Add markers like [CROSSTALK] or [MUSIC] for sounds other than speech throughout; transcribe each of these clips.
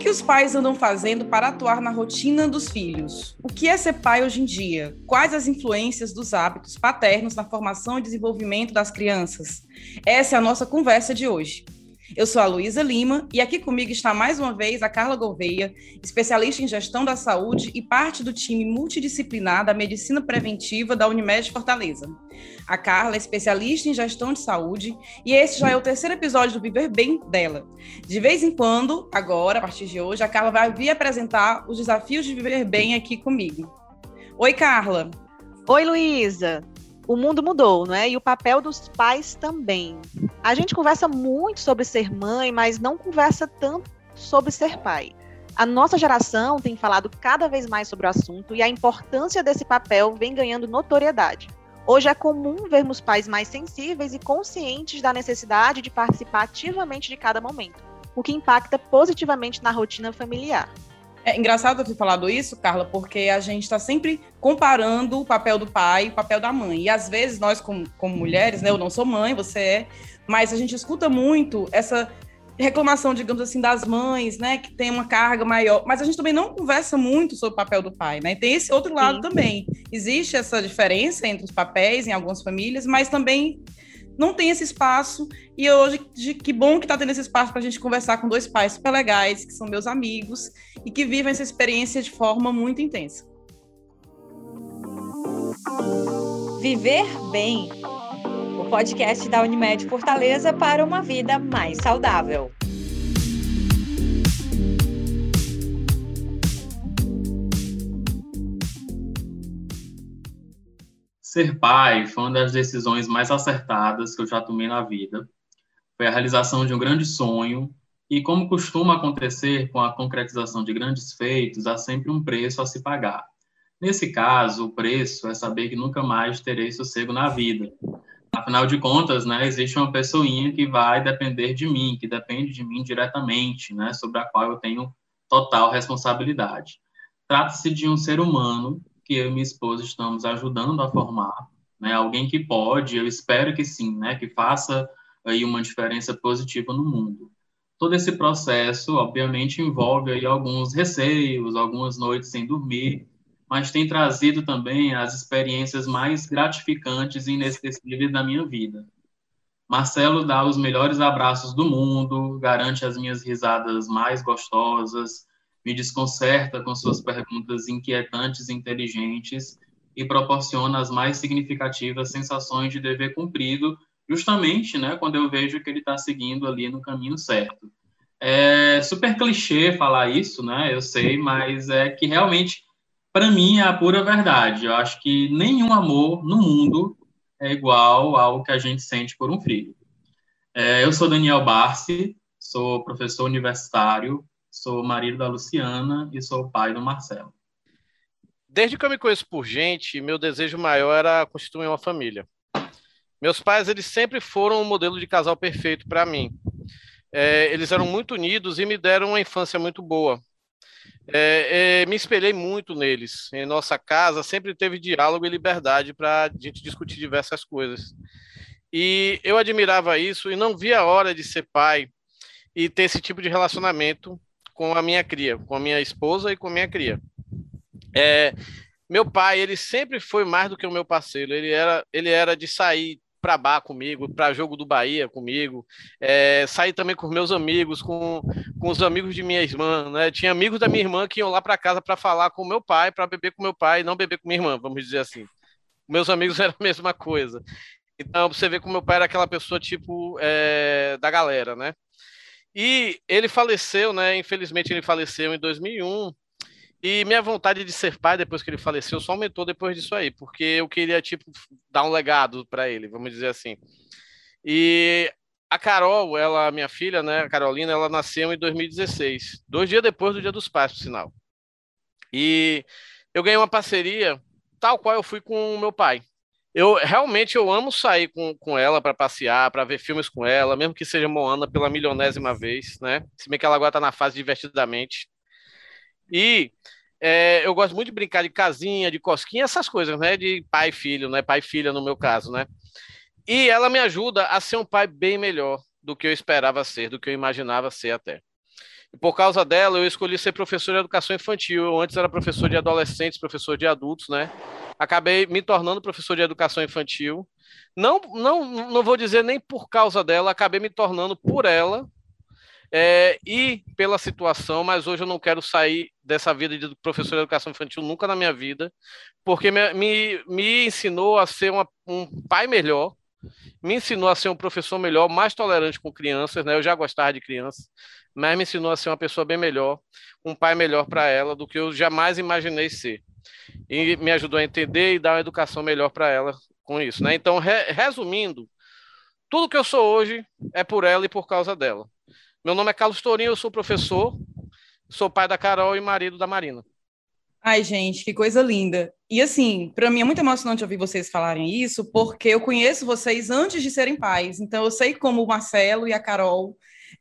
que os pais andam fazendo para atuar na rotina dos filhos? O que é ser pai hoje em dia? Quais as influências dos hábitos paternos na formação e desenvolvimento das crianças? Essa é a nossa conversa de hoje. Eu sou a Luísa Lima e aqui comigo está mais uma vez a Carla Gouveia, especialista em gestão da saúde e parte do time multidisciplinar da medicina preventiva da Unimed Fortaleza. A Carla é especialista em gestão de saúde e esse já é o terceiro episódio do Viver Bem dela. De vez em quando, agora, a partir de hoje, a Carla vai vir apresentar os desafios de viver bem aqui comigo. Oi, Carla. Oi, Luísa o mundo mudou, né? E o papel dos pais também. A gente conversa muito sobre ser mãe, mas não conversa tanto sobre ser pai. A nossa geração tem falado cada vez mais sobre o assunto e a importância desse papel vem ganhando notoriedade. Hoje é comum vermos pais mais sensíveis e conscientes da necessidade de participar ativamente de cada momento, o que impacta positivamente na rotina familiar. É engraçado ter falado isso, Carla, porque a gente está sempre comparando o papel do pai e o papel da mãe. E às vezes nós, como, como mulheres, né, eu não sou mãe, você é, mas a gente escuta muito essa reclamação, digamos assim, das mães, né, que tem uma carga maior, mas a gente também não conversa muito sobre o papel do pai, né? Tem esse outro lado Sim. também. Existe essa diferença entre os papéis em algumas famílias, mas também não tem esse espaço. E hoje, que bom que está tendo esse espaço para a gente conversar com dois pais super legais, que são meus amigos e que vivem essa experiência de forma muito intensa. Viver Bem o podcast da Unimed Fortaleza para uma vida mais saudável. Ser pai foi uma das decisões mais acertadas que eu já tomei na vida. Foi a realização de um grande sonho e, como costuma acontecer com a concretização de grandes feitos, há sempre um preço a se pagar. Nesse caso, o preço é saber que nunca mais terei sossego na vida. Afinal de contas, né, existe uma pessoinha que vai depender de mim, que depende de mim diretamente, né, sobre a qual eu tenho total responsabilidade. Trata-se de um ser humano que eu e minha esposa estamos ajudando a formar, né? Alguém que pode, eu espero que sim, né? Que faça aí uma diferença positiva no mundo. Todo esse processo, obviamente, envolve aí alguns receios, algumas noites sem dormir, mas tem trazido também as experiências mais gratificantes e inesquecíveis da minha vida. Marcelo dá os melhores abraços do mundo, garante as minhas risadas mais gostosas, me desconcerta com suas perguntas inquietantes e inteligentes e proporciona as mais significativas sensações de dever cumprido, justamente né, quando eu vejo que ele está seguindo ali no caminho certo. É super clichê falar isso, né? Eu sei, mas é que realmente, para mim, é a pura verdade. Eu acho que nenhum amor no mundo é igual ao que a gente sente por um filho. É, eu sou Daniel Barsi, sou professor universitário, sou marido da Luciana e sou pai do Marcelo. Desde que eu me conheço por gente, meu desejo maior era constituir uma família. Meus pais, eles sempre foram um modelo de casal perfeito para mim. É, eles eram muito unidos e me deram uma infância muito boa. É, é, me espelhei muito neles. Em nossa casa sempre teve diálogo e liberdade para a gente discutir diversas coisas. E eu admirava isso e não via a hora de ser pai e ter esse tipo de relacionamento com a minha cria, com a minha esposa e com a minha cria. É, meu pai, ele sempre foi mais do que o meu parceiro. Ele era, ele era de sair para bar comigo, para jogo do Bahia comigo, é, sair também com meus amigos, com, com os amigos de minha irmã, né? Tinha amigos da minha irmã que iam lá para casa para falar com meu pai, para beber com meu pai, não beber com minha irmã, vamos dizer assim. Meus amigos [LAUGHS] eram a mesma coisa. Então você vê como meu pai era aquela pessoa tipo é, da galera, né? E ele faleceu, né? Infelizmente ele faleceu em 2001. E minha vontade de ser pai depois que ele faleceu só aumentou depois disso aí, porque eu queria tipo dar um legado para ele, vamos dizer assim. E a Carol, ela, minha filha, né, a Carolina, ela nasceu em 2016, dois dias depois do Dia dos Pais, por sinal. E eu ganhei uma parceria tal qual eu fui com o meu pai eu realmente eu amo sair com, com ela para passear, para ver filmes com ela, mesmo que seja Moana pela milionésima vez, né? Se bem que ela agora tá na fase divertidamente. E é, eu gosto muito de brincar de casinha, de cosquinha, essas coisas, né? De pai e filho, né? Pai e filha no meu caso, né? E ela me ajuda a ser um pai bem melhor do que eu esperava ser, do que eu imaginava ser até. Por causa dela, eu escolhi ser professor de educação infantil. Eu antes era professor de adolescentes, professor de adultos, né? Acabei me tornando professor de educação infantil. Não, não, não vou dizer nem por causa dela, acabei me tornando por ela é, e pela situação, mas hoje eu não quero sair dessa vida de professor de educação infantil nunca na minha vida, porque me, me, me ensinou a ser uma, um pai melhor, me ensinou a ser um professor melhor, mais tolerante com crianças, né? Eu já gostava de crianças, mas me ensinou a ser uma pessoa bem melhor, um pai melhor para ela do que eu jamais imaginei ser. E me ajudou a entender e dar uma educação melhor para ela com isso, né? Então, re, resumindo, tudo que eu sou hoje é por ela e por causa dela. Meu nome é Carlos Torinho, eu sou professor, sou pai da Carol e marido da Marina. Ai, gente, que coisa linda. E assim, para mim é muito emocionante ouvir vocês falarem isso, porque eu conheço vocês antes de serem pais. Então eu sei como o Marcelo e a Carol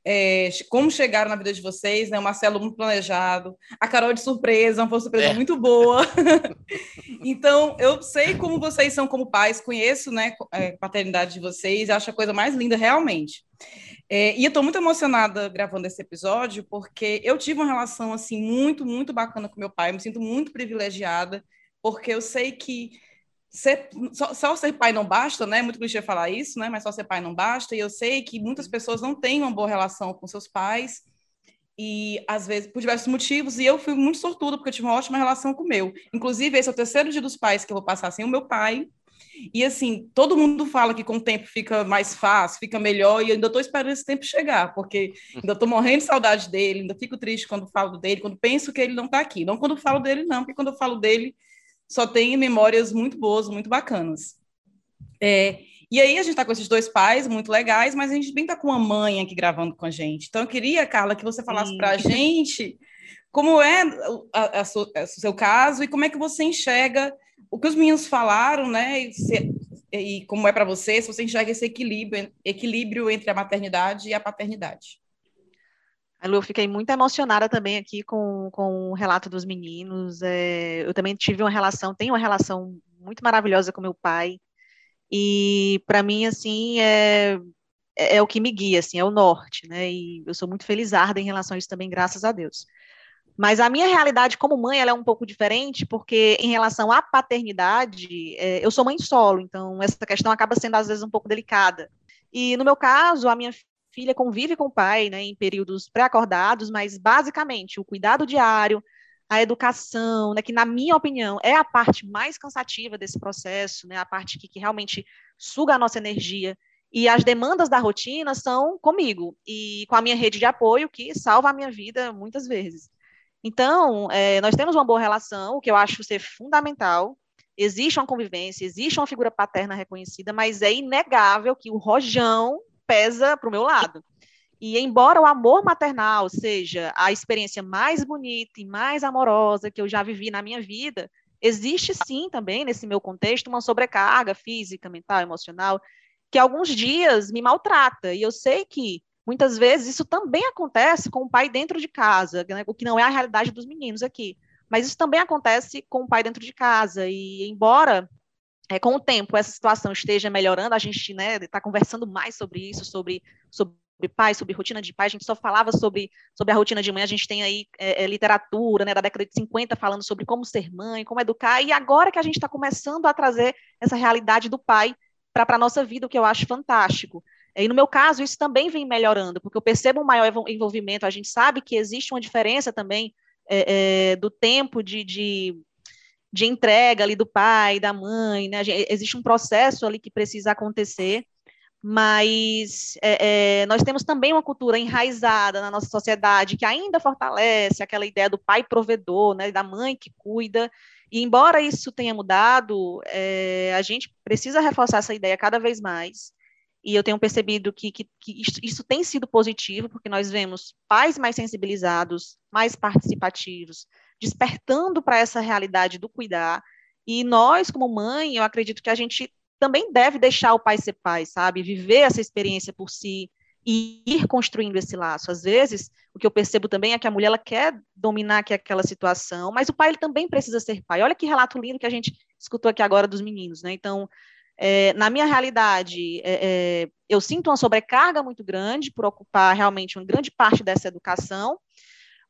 é, como chegaram na vida de vocês, né? O Marcelo muito planejado, a Carol de surpresa, uma surpresa é. muito boa. [LAUGHS] então, eu sei como vocês são como pais, conheço, né, a é, paternidade de vocês, acho a coisa mais linda realmente. É, e eu estou muito emocionada gravando esse episódio, porque eu tive uma relação assim muito, muito bacana com meu pai, me sinto muito privilegiada, porque eu sei que ser, só, só, ser pai não basta, né? Muito clichê falar isso, né? Mas só ser pai não basta. E eu sei que muitas pessoas não têm uma boa relação com seus pais e às vezes por diversos motivos. E eu fui muito sortuda porque eu tive uma ótima relação com o meu. Inclusive esse é o terceiro dia dos pais que eu vou passar sem o meu pai. E assim, todo mundo fala que com o tempo fica mais fácil, fica melhor, e eu ainda estou esperando esse tempo chegar, porque ainda estou morrendo de saudade dele, ainda fico triste quando falo dele, quando penso que ele não está aqui. Não quando falo dele, não, porque quando eu falo dele, só tem memórias muito boas, muito bacanas. É, e aí a gente está com esses dois pais muito legais, mas a gente também está com uma mãe aqui gravando com a gente. Então eu queria, Carla, que você falasse para a gente como é o seu caso e como é que você enxerga o que os meninos falaram, né? E, se, e como é para você, se você enxerga esse equilíbrio, equilíbrio entre a maternidade e a paternidade. Lu, eu fiquei muito emocionada também aqui com, com o relato dos meninos. É, eu também tive uma relação, tenho uma relação muito maravilhosa com meu pai. E para mim, assim, é, é, é, o que me guia, assim, é o norte, né? E eu sou muito felizarda em relação a isso também, graças a Deus. Mas a minha realidade como mãe, ela é um pouco diferente, porque em relação à paternidade, é, eu sou mãe solo, então essa questão acaba sendo às vezes um pouco delicada. E no meu caso, a minha filha convive com o pai, né, em períodos pré-acordados, mas basicamente o cuidado diário, a educação, né, que na minha opinião é a parte mais cansativa desse processo, né, a parte que, que realmente suga a nossa energia, e as demandas da rotina são comigo e com a minha rede de apoio que salva a minha vida muitas vezes. Então, é, nós temos uma boa relação, o que eu acho ser fundamental. Existe uma convivência, existe uma figura paterna reconhecida, mas é inegável que o rojão pesa para o meu lado. E embora o amor maternal seja a experiência mais bonita e mais amorosa que eu já vivi na minha vida, existe sim também nesse meu contexto uma sobrecarga física, mental, emocional, que alguns dias me maltrata. E eu sei que muitas vezes isso também acontece com o pai dentro de casa, né, o que não é a realidade dos meninos aqui. Mas isso também acontece com o pai dentro de casa. E embora é, com o tempo essa situação esteja melhorando, a gente está né, tá conversando mais sobre isso, sobre, sobre pai, sobre rotina de pai, a gente só falava sobre, sobre a rotina de mãe, a gente tem aí é, é, literatura né, da década de 50 falando sobre como ser mãe, como educar, e agora que a gente está começando a trazer essa realidade do pai para a nossa vida, o que eu acho fantástico. E no meu caso, isso também vem melhorando, porque eu percebo um maior envolvimento, a gente sabe que existe uma diferença também é, é, do tempo de, de de entrega ali do pai, da mãe, né? Existe um processo ali que precisa acontecer, mas é, é, nós temos também uma cultura enraizada na nossa sociedade que ainda fortalece aquela ideia do pai provedor, né? Da mãe que cuida. E embora isso tenha mudado, é, a gente precisa reforçar essa ideia cada vez mais. E eu tenho percebido que, que, que isso, isso tem sido positivo, porque nós vemos pais mais sensibilizados, mais participativos, despertando para essa realidade do cuidar. E nós, como mãe, eu acredito que a gente também deve deixar o pai ser pai, sabe? Viver essa experiência por si e ir construindo esse laço. Às vezes, o que eu percebo também é que a mulher ela quer dominar aquela situação, mas o pai ele também precisa ser pai. Olha que relato lindo que a gente escutou aqui agora dos meninos, né? Então, É, na minha realidade, é, é, eu sinto uma sobrecarga muito grande por ocupar realmente uma grande parte dessa educação,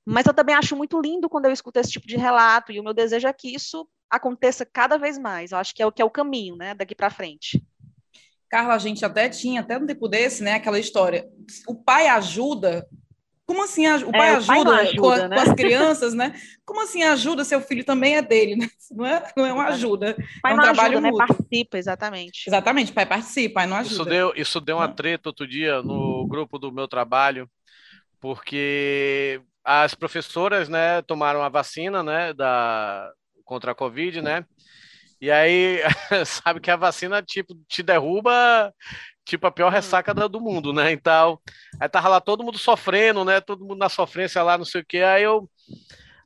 mas eu também acho muito lindo quando eu escuto esse tipo de relato, e o meu desejo é que isso aconteça cada vez mais. Eu acho que é o que é o caminho, né, daqui para frente. Carla, a gente até tinha, até no tempo desse, né, aquela história. O pai ajuda como assim o pai, é, ajuda, o pai ajuda com, né? com, as [LAUGHS] crianças, né? Como assim ajuda? Seu filho também é dele, né? [LAUGHS] Não é, não é uma ajuda. O pai é um trabalho ajuda, né? Participa, exatamente. Exatamente, o pai participa, pai não ajuda. Isso deu, isso deu uma treta outro dia no grupo do meu trabalho, porque as professoras, né, tomaram a vacina, né, da contra a Covid, né? E aí, [LAUGHS] sabe que a vacina, tipo, te derruba tipo a pior hum. ressaca do mundo, né? Então, aí tava lá todo mundo sofrendo, né? Todo mundo na sofrência lá, não sei o que. Aí eu.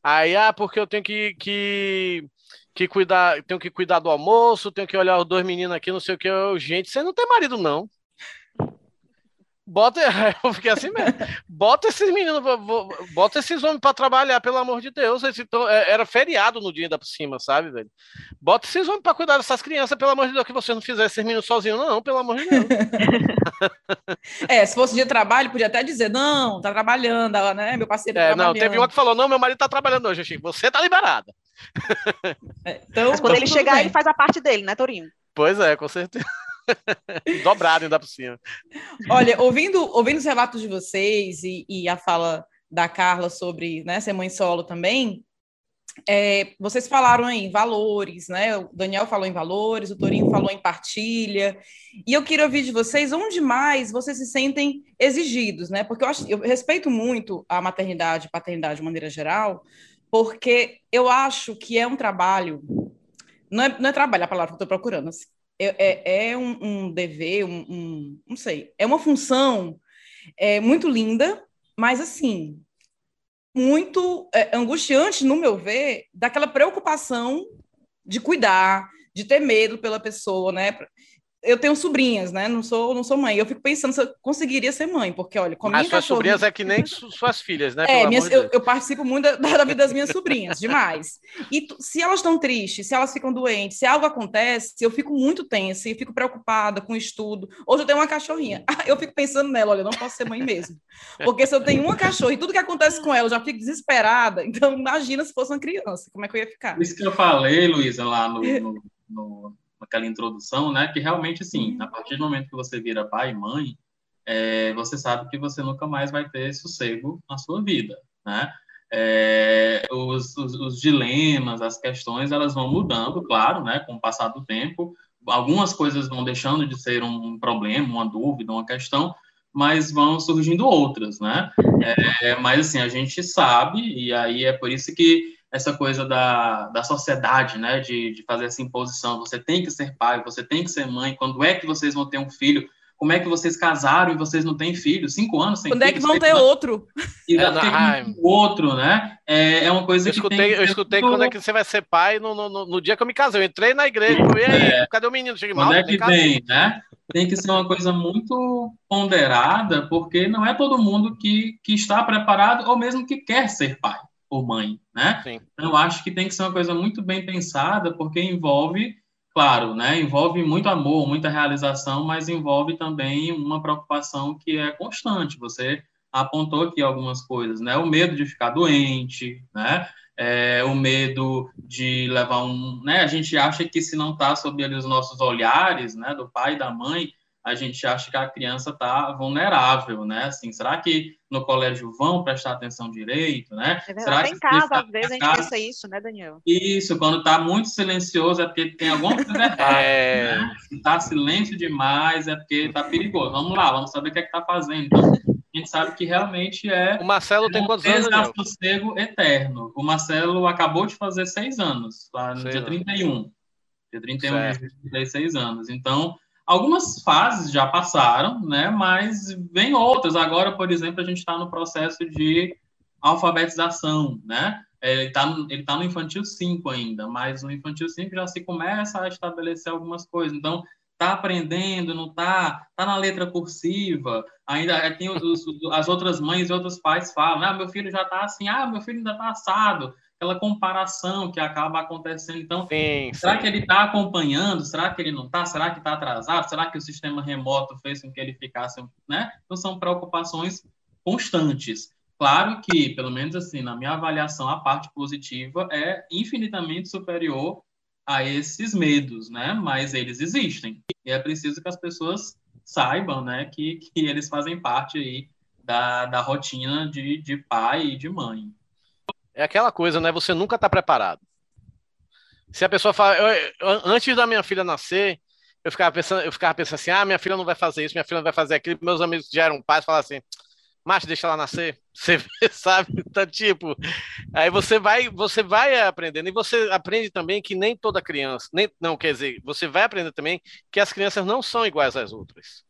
Aí, ah, porque eu tenho que, que, que cuidar, tenho que cuidar do almoço, tenho que olhar os dois meninos aqui, não sei o que. Eu, gente, você não tem marido, não. Bota, [LAUGHS] eu fiquei assim mesmo. Bota esses meninos, bota esses homens para trabalhar, pelo amor de Deus. Esse, é, era feriado no dia da por cima, sabe, velho? Bota esses homens para cuidar dessas crianças, pelo amor de Deus, que vocês não fizessem esses meninos sozinhos, não, pelo amor de Deus. [LAUGHS] é, se fosse dia de trabalho, podia até dizer, não, tá trabalhando, né? Meu parceiro tá é, Não, teve uma que falou, não, meu marido tá trabalhando hoje, Chico, você tá liberada. É, então, Mas quando ele chegar, bem. ele faz a parte dele, né, Torinho? Pois é, com certeza. [LAUGHS] Dobrado ainda por cima. Olha, ouvindo, ouvindo os relatos de vocês e, e a fala da Carla sobre né, ser mãe solo também, é, vocês falaram em valores, né? O Daniel falou em valores, o Torinho falou em partilha. E eu queria ouvir de vocês onde mais vocês se sentem exigidos, né? Porque eu, acho, eu respeito muito a maternidade e paternidade de maneira geral, porque eu acho que é um trabalho. Não é, não é trabalho a palavra que eu estou procurando, assim é, é, é um, um, dever, um, um, não sei, é uma função é, muito linda, mas assim, muito é, angustiante, no meu ver, daquela preocupação de cuidar, de ter medo pela pessoa, né? Eu tenho sobrinhas, né? Não sou, não sou mãe. Eu fico pensando se eu conseguiria ser mãe, porque olha, com a minha As suas sobrinhas é que nem suas filhas, né? É, minhas, eu, eu, participo muito da, da, vida das minhas sobrinhas, demais. E se elas estão tristes, se elas ficam doentes, se algo acontece, eu fico muito tensa e fico preocupada com o estudo. Hoje eu tenho uma cachorrinha. [LAUGHS] Eu fico pensando nela, olha, eu não posso ser mãe mesmo. Porque se eu tenho uma cachorra e tudo que acontece com ela, eu já fico desesperada. Então, imagina se fosse uma criança, como é que eu ia ficar? Isso que eu falei, Luísa, lá no, no, no aquela introdução, né? Que realmente, assim, a partir do momento que você vira pai e mãe, é, você sabe que você nunca mais vai ter sossego na sua vida, né? É, os, os, os, dilemas, as questões, elas vão mudando, claro, né? Com o passar do tempo, algumas coisas vão deixando de ser um problema, uma dúvida, uma questão, mas vão surgindo outras, né? É, mas assim, a gente sabe, e aí é por isso que essa coisa da, da sociedade, né, de, de fazer essa imposição, você tem que ser pai, você tem que ser mãe, quando é que vocês vão ter um filho, como é que vocês casaram e vocês não têm filho, cinco anos sem Quando filho, é que vão ter outro? E é, não, outro, né? É, é uma coisa eu escutei, que tem, Eu escutei quando é que você vai ser pai no, no, no, dia que eu me casei. Eu entrei na igreja, e aí, é, cadê o menino? Cheguei mal, quando é que vem, né? Tem que ser uma coisa muito ponderada, porque não é todo mundo que, que está preparado ou mesmo que quer ser pai ou mãe, né? Sim. Então, eu acho que tem que ser uma coisa muito bem pensada, porque envolve, claro, né? Envolve muito amor, muita realização, mas envolve também uma preocupação que é constante. Você apontou aqui algumas coisas, né? O medo de ficar doente, né? É, o medo de levar um, né? A gente acha que se não está sob os nossos olhares, né? Do pai e da mãe, a gente acha que a criança está vulnerável, né? Assim, será que no colégio vão prestar atenção direito, né? É será que em casa, às vezes, a gente pensa isso, né, Daniel? Isso, quando está muito silencioso é porque tem alguma coisa errada. é... né? Se está silêncio demais é porque está perigoso. Vamos lá, vamos saber o que é que está fazendo. Então, a gente sabe que realmente é... O Marcelo tem quantos anos, sossego eterno. O Marcelo acabou de fazer seis anos, lá no Sei dia não. 31. Dia 31, de seis anos. Então Algumas fases já passaram, né? Mas vem outras. Agora, por exemplo, a gente está no processo de alfabetização, né? Ele está ele tá no infantil 5 ainda, mas no infantil 5 já se começa a estabelecer algumas coisas. Então, está aprendendo, não está, está na letra cursiva, ainda tem os, as outras mães e outros pais falam, ah, meu filho já está assim, ah, meu filho ainda está assado. Aquela comparação que acaba acontecendo. Então, sim, será sim. que ele está acompanhando? Será que ele não está? Será que está atrasado? Será que o sistema remoto fez com que ele ficasse, né? Então, são preocupações constantes. Claro que, pelo menos assim, na minha avaliação, a parte positiva é infinitamente superior a esses medos, né? Mas eles existem. E é preciso que as pessoas saibam, né, que, que eles fazem parte aí da, da rotina de, de pai e de mãe. É aquela coisa, né? Você nunca está preparado. Se a pessoa fala, eu, antes da minha filha nascer, eu ficava pensando, eu ficava pensando assim, ah, minha filha não vai fazer isso, minha filha não vai fazer aquilo. Meus amigos já eram pais falavam assim, macho, deixa ela nascer. [LAUGHS] Você sabe, então, tipo, aí você vai, você vai aprendendo e você aprende também que nem toda criança, nem não quer dizer, você vai aprender também que as crianças não são iguais às outras,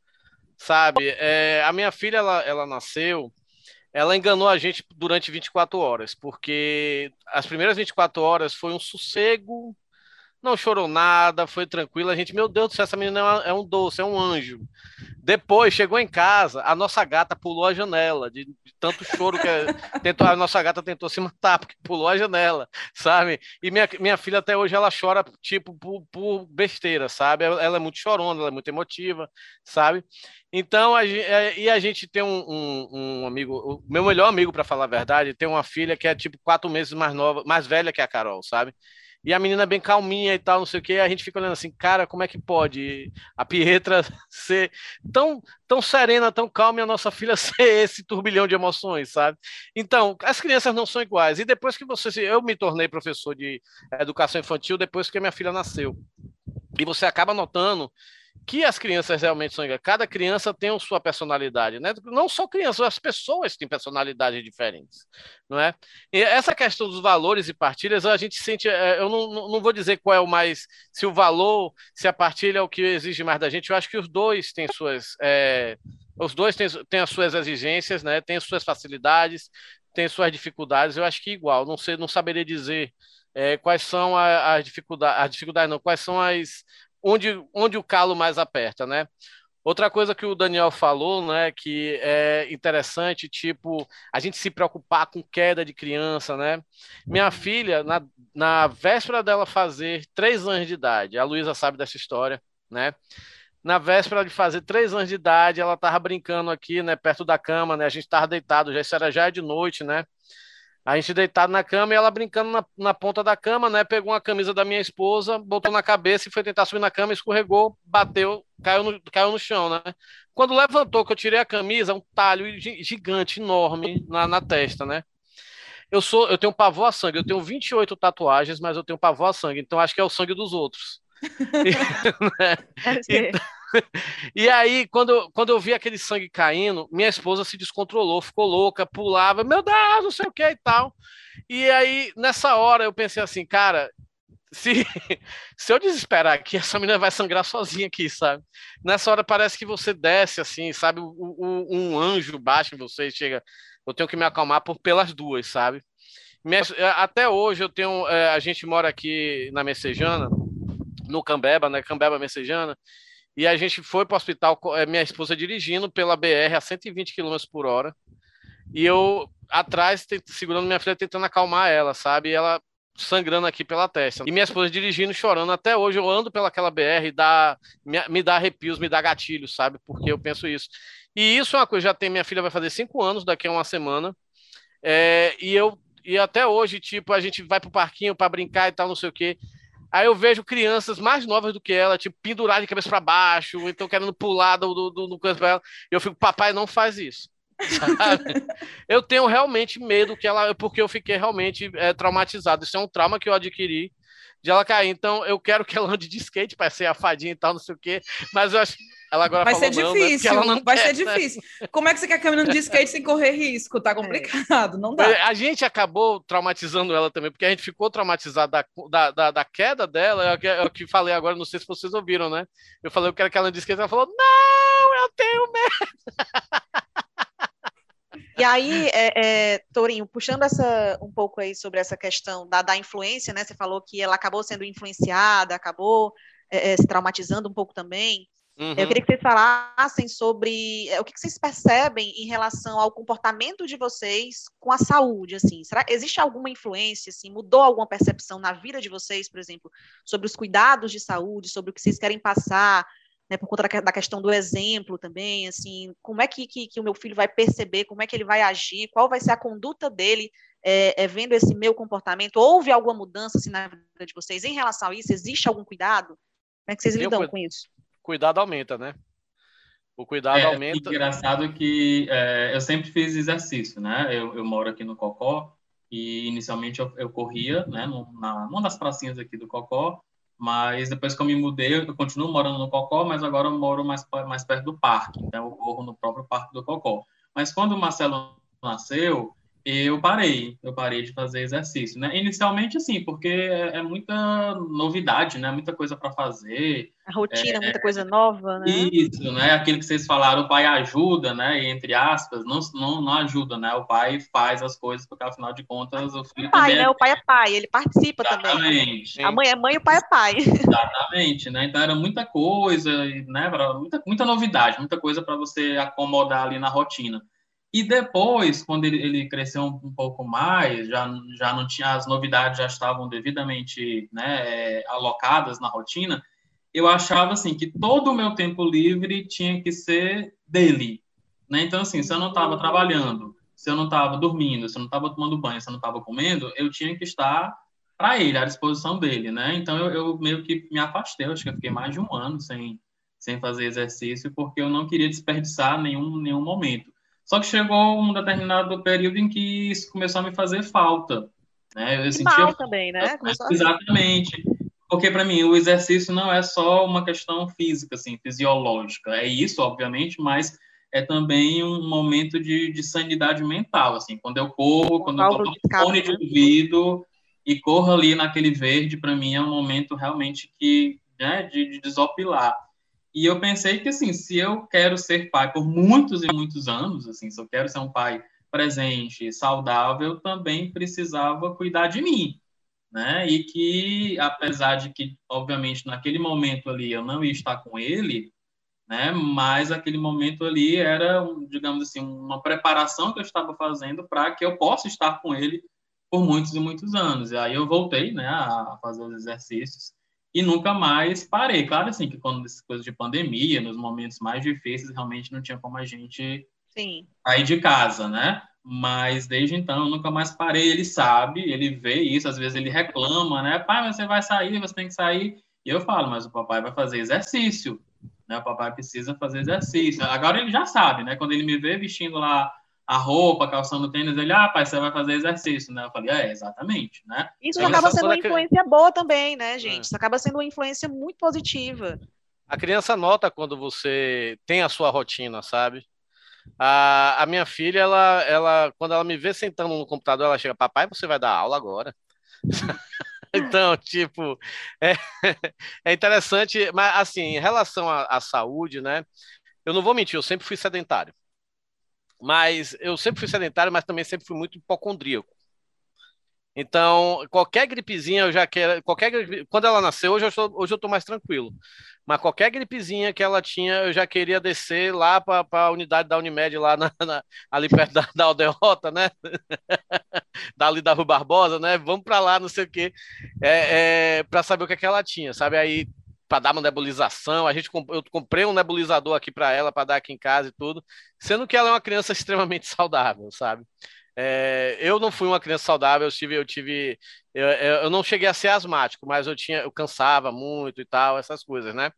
sabe? É, a minha filha, ela, ela nasceu, ela enganou a gente durante 24 horas, porque as primeiras 24 horas foi um sossego não chorou nada, foi tranquila. A gente, meu Deus do céu, essa menina é um doce, é um anjo. Depois, chegou em casa, a nossa gata pulou a janela, de, de tanto choro que [LAUGHS] tentou, a nossa gata tentou se matar, porque pulou a janela, sabe? E minha, minha filha até hoje, ela chora, tipo, por, por besteira, sabe? Ela, ela, é muito chorona, ela é muito emotiva, sabe? Então, a, é, e a gente tem um, um, um amigo, o meu melhor amigo, para falar a verdade, tem uma filha que é, tipo, quatro meses mais nova, mais velha que a Carol, sabe? e a menina bem calminha e tal, não sei o que, a gente fica olhando assim, cara, como é que pode a Pietra [LAUGHS] ser tão, tão serena, tão calma e a nossa filha [LAUGHS] ser esse turbilhão de emoções, sabe? Então, as crianças não são iguais. E depois que você, eu me tornei professor de educação infantil depois que minha filha nasceu. E você acaba notando que as crianças realmente são iguais. Cada criança tem a sua personalidade, né? Não só crianças, as pessoas têm personalidades diferentes, não é? E essa questão dos valores e partilhas, a gente sente, é, eu não, não vou dizer qual é o mais, se o valor, se a partilha é o que exige mais da gente, eu acho que os dois têm suas, é, os dois têm, têm as suas exigências, né? Têm as suas facilidades, têm suas dificuldades, eu acho que igual, não sei, não saberia dizer é, quais são as dificuldades, as dificuldades não, quais são as onde, onde o calo mais aperta, né? Outra coisa que o Daniel falou, né, que é interessante, tipo, a gente se preocupar com queda de criança, né? Minha filha, na, na véspera dela fazer três anos de idade, a Luísa sabe dessa história, né? Na véspera de fazer três anos de idade, ela tava brincando aqui, né, perto da cama, né? A gente tava deitado, já isso era já de noite, né? A gente deitado na cama e ela brincando na, na, ponta da cama, né? Pegou uma camisa da minha esposa, botou na cabeça e foi tentar subir na cama, escorregou, bateu, caiu no, caiu no chão, né? Quando levantou, que eu tirei a camisa, um talho gigante, enorme na, na testa, né? Eu sou, eu tenho pavor a sangue, eu tenho 28 tatuagens, mas eu tenho pavor a sangue, então acho que é o sangue dos outros. [LAUGHS] [LAUGHS] né? então, [LAUGHS] e aí, quando, quando eu vi aquele sangue caindo, minha esposa se descontrolou, ficou louca, pulava, meu Deus, não sei o que e tal. E aí, nessa hora, eu pensei assim, cara, se, [LAUGHS] se eu desesperar aqui, [LAUGHS] essa menina vai sangrar sozinha aqui, sabe? Nessa hora parece que você desce, assim, sabe? O, o, um anjo baixa em você e chega. Eu tenho que me acalmar por, pelas duas, sabe? Até hoje eu tenho. É, a gente mora aqui na Messejana, no Cambeba, né? Cambeba Messejana. E a gente foi para o hospital, é, minha esposa dirigindo pela BR a 120 km por hora. E eu atrás, segurando minha filha, tentando acalmar ela, sabe? E ela sangrando aqui pela testa. E minha esposa dirigindo, chorando. Até hoje eu ando pelaquela BR e dá, me, me dá arrepios, me dá gatilhos, sabe? Porque eu penso isso. E isso é uma coisa, já tem, minha filha vai fazer cinco anos daqui a uma semana. É, e eu, e até hoje, tipo, a gente vai pro parquinho para brincar e tal, não sei o quê. Aí eu vejo crianças mais novas do que ela, tipo, penduradas de cabeça para baixo, ou então querendo pular do, do, do, do coisa pra ela. E eu fico, papai, não faz isso. [LAUGHS] Sabe? eu tenho realmente medo que ela, porque eu fiquei realmente é, traumatizado. Isso é um trauma que eu adquiri de ela cair. Então eu quero que ela ande de skate para ser a fadinha e tal, não sei o quê. Mas eu acho ela agora vai falou, ser não, difícil, né? vai quer, ser né? difícil. Como é que você quer caminhando de skate sem correr risco? Tá complicado, não dá. A gente acabou traumatizando ela também, porque a gente ficou traumatizado da, da, da, da queda dela. É o que, é o que falei agora, não sei se vocês ouviram, né? Eu falei, eu quero que ela ande de skate. Ela falou, não, eu tenho medo. E aí, é, é, Torinho, puxando essa, um pouco aí sobre essa questão da, da influência, né? Você falou que ela acabou sendo influenciada, acabou é, é se traumatizando um pouco também. Uhum. Eu queria que vocês falassem sobre é, o que vocês percebem em relação ao comportamento de vocês com a saúde, assim. Será existe alguma influência, assim, mudou alguma percepção na vida de vocês, por exemplo, sobre os cuidados de saúde, sobre o que vocês querem passar, né, por conta da, questão do exemplo também, assim, como é que, que, que, o meu filho vai perceber, como é que ele vai agir, qual vai ser a conduta dele é, é, vendo esse meu comportamento? Houve alguma mudança assim, na vida de vocês em relação a isso? Existe algum cuidado? Como é que vocês lidam com isso? Cuidado aumenta, né? O cuidado é, aumenta. Engraçado que é, eu sempre fiz exercício, né? Eu, eu, moro aqui no Cocó e inicialmente eu, eu corria, né? Na, numa das pracinhas aqui do Cocó, mas depois que eu me mudei, eu continuo morando no Cocó, mas agora eu moro mais, mais perto do parque, então eu corro no próprio parque do Cocó. Mas quando o Marcelo nasceu, eu parei, eu parei de fazer exercício, né? Inicialmente, assim, porque é, é muita novidade, né? Muita coisa para fazer. A rotina, é, muita coisa nova, né? Isso, né? Aquilo que vocês falaram, o pai ajuda, né? E, entre aspas, não, não, não ajuda, né? O pai faz as coisas, porque afinal de contas o filho o pai, né? É... O pai é pai, ele participa Exatamente. também. A mãe é mãe e o pai é pai. Exatamente, né? Então era muita coisa, né? Muita, muita novidade, muita coisa para você acomodar ali na rotina. E depois, quando ele, ele cresceu um, um, pouco mais, já, já não tinha as novidades, já estavam devidamente né, é, alocadas na rotina, eu achava assim que todo o meu tempo livre tinha que ser dele. Né? Então, assim, se eu não estava trabalhando, se eu não estava dormindo, se eu não estava tomando banho, se eu não estava comendo, eu tinha que estar para ele, à disposição dele, né? Então, eu, eu, meio que me afastei, acho que eu fiquei mais de um ano sem, sem fazer exercício, porque eu não queria desperdiçar nenhum, nenhum momento. Só que chegou um determinado período em que isso começou a me fazer falta. Né? Eu sentia... mal também, né? Começou Exatamente. Porque, para mim, o exercício não é só uma questão física, assim, fisiológica. É isso, obviamente, mas é também um momento de, de sanidade mental, assim. Quando eu corro, quando eu tô com fone de né? ouvido e corro ali naquele verde, para mim é um momento realmente que, né, de, de desopilar. E eu pensei que, assim, se eu quero ser pai por muitos e muitos anos, assim, se eu quero ser um pai presente, saudável, também precisava cuidar de mim, né? E que, apesar de que, obviamente, naquele momento ali eu não ia estar com ele, né? Mas aquele momento ali era, digamos assim, uma preparação que eu estava fazendo para que eu possa estar com ele por muitos e muitos anos. E aí eu voltei, né, a fazer os exercícios e nunca mais parei. Claro, assim, que quando essas coisas de pandemia, nos momentos mais difíceis, realmente não tinha como a gente Sim. sair de casa, né? Mas desde então eu nunca mais parei. Ele sabe, ele vê isso, às vezes ele reclama, né? Pai, você vai sair, você tem que sair. E eu falo, mas o papai vai fazer exercício, né? O papai precisa fazer exercício. Agora ele já sabe, né? Quando ele me vê vestindo lá a roupa, calçando tênis, ele, ah, pai, você vai fazer exercício, né? Eu falei, é, exatamente, né? Isso é, acaba sendo uma influência boa também, né, gente? É. Isso acaba sendo uma influência muito positiva. A criança nota quando você tem a sua rotina, sabe? A, a minha filha, ela, ela, quando ela me vê sentando no computador, ela chega, papai, você vai dar aula agora? [LAUGHS] então, tipo, é, [LAUGHS] é interessante, mas assim, em relação à, à saúde, né? Eu não vou mentir, eu sempre fui sedentário. Mas eu sempre fui sedentário, mas também sempre fui muito hipocondríaco. Então, qualquer gripezinha eu já quero. Qualquer quando ela nasceu, hoje eu, estou, hoje eu tô mais tranquilo. Mas qualquer gripezinha que ela tinha, eu já queria descer lá para a unidade da Unimed, lá na, na, ali perto da, da Aldeota, né? [LAUGHS] Dali da Rua Barbosa, né? Vamos para lá, não sei o quê. É, é, para saber o que, é que ela tinha, sabe? Aí para dar uma nebulização. A gente eu comprei um nebulizador aqui para ela para dar aqui em casa e tudo, sendo que ela é uma criança [LAUGHS] extremamente saudável, sabe? É, eu não fui uma criança saudável, eu tive, eu tive, eu, eu não cheguei a ser asmático, mas eu tinha, eu cansava muito e tal, essas coisas, né?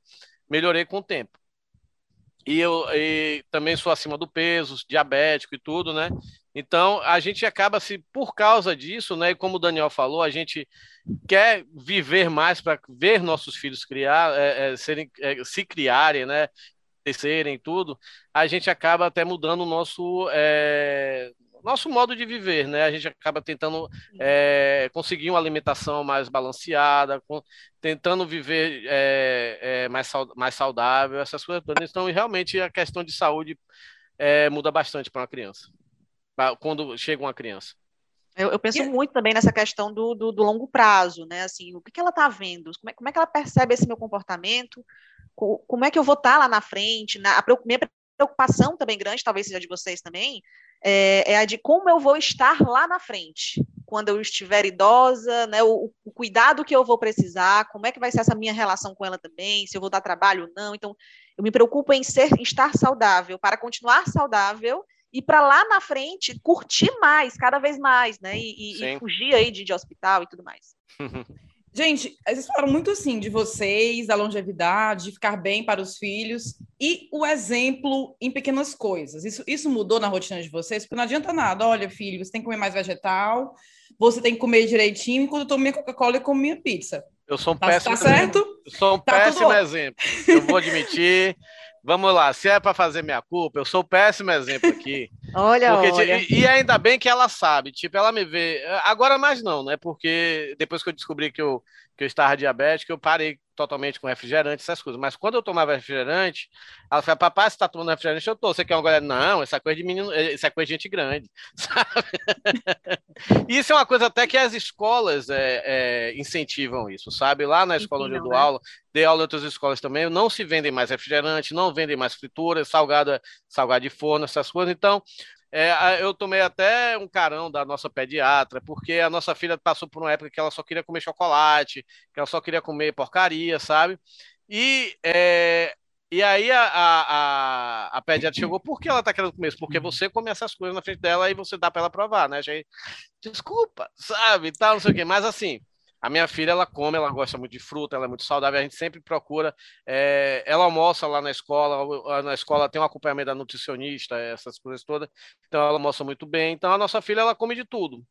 Melhorei com o tempo. E eu e também sou acima do peso, diabético e tudo, né? Então, a gente acaba se, por causa disso, né, e como o Daniel falou, a gente quer viver mais para ver nossos filhos criar, é, é, serem, é, se criarem, né, crescerem tudo, a gente acaba até mudando o nosso, é, nosso modo de viver, né? A gente acaba tentando é, conseguir uma alimentação mais balanceada, com, tentando viver é, mais, mais saudável, essas coisas todas. Então, realmente, a questão de saúde muda bastante para uma criança quando chega uma criança. Eu, eu penso e... muito também nessa questão do, do, do, longo prazo, né? Assim, o que, que ela está vendo? Como é, como é que ela percebe esse meu comportamento? como é que eu vou estar tá lá na frente? Na, a minha preocupação também grande, talvez seja de vocês também, é, é, a de como eu vou estar lá na frente, quando eu estiver idosa, né, o, o, cuidado que eu vou precisar, como é que vai ser essa minha relação com ela também, se eu vou dar trabalho ou não. Então, eu me preocupo em ser, em estar saudável, para continuar saudável e para lá na frente curtir mais, cada vez mais, né, e, e, e fugir aí de, de hospital e tudo mais. [LAUGHS] Gente, vocês falaram muito assim de vocês, da longevidade, de ficar bem para os filhos e o exemplo em pequenas coisas. Isso, isso mudou na rotina de vocês? Porque não adianta nada. Olha, filho, você tem que comer mais vegetal, você tem que comer direitinho, enquanto eu tomo minha Coca-Cola e como minha pizza. Eu sou um tá, péssimo tá certo? Eu sou um tá péssimo exemplo. Eu vou admitir. [LAUGHS] Vamos lá, se é para fazer minha culpa, eu sou o péssimo exemplo aqui. [LAUGHS] olha, porque, olha. E, e, ainda bem que ela sabe, tipo, ela me vê. Agora mais não, né? Porque depois que eu descobri que eu, que eu estava diabético, eu parei totalmente com refrigerante, essas coisas. Mas quando eu tomava refrigerante, ela falava, papai, você tá tomando refrigerante? Eu tô. Você quer uma goleada? Não, essa coisa de menino, essa coisa de gente grande, [LAUGHS] sabe? isso é uma coisa até que as escolas é, é, incentivam isso, sabe? Lá na escola onde eu dou né? aula, dei aula em outras escolas também, não se vendem mais refrigerante, não vendem mais frituras, salgada, salgada de forno, essas coisas. Então, é, eu tomei até um carão da nossa pediatra, porque a nossa filha passou por uma época que ela só queria comer chocolate, que ela só queria comer porcaria, sabe? E, é, e aí a, a, a, pediatra chegou, por que ela tá querendo comer isso? Porque você come essas coisas na frente dela e você dá para ela provar, né? Já, desculpa, sabe? Tal, não sei o quê. Mas assim, a minha filha, ela come, ela gosta muito de fruta, ela é muito saudável, a gente sempre procura. É, ela almoça lá na escola, na escola tem um acompanhamento da nutricionista, essas coisas todas. Então ela almoça muito bem. Então a nossa filha, ela come de tudo,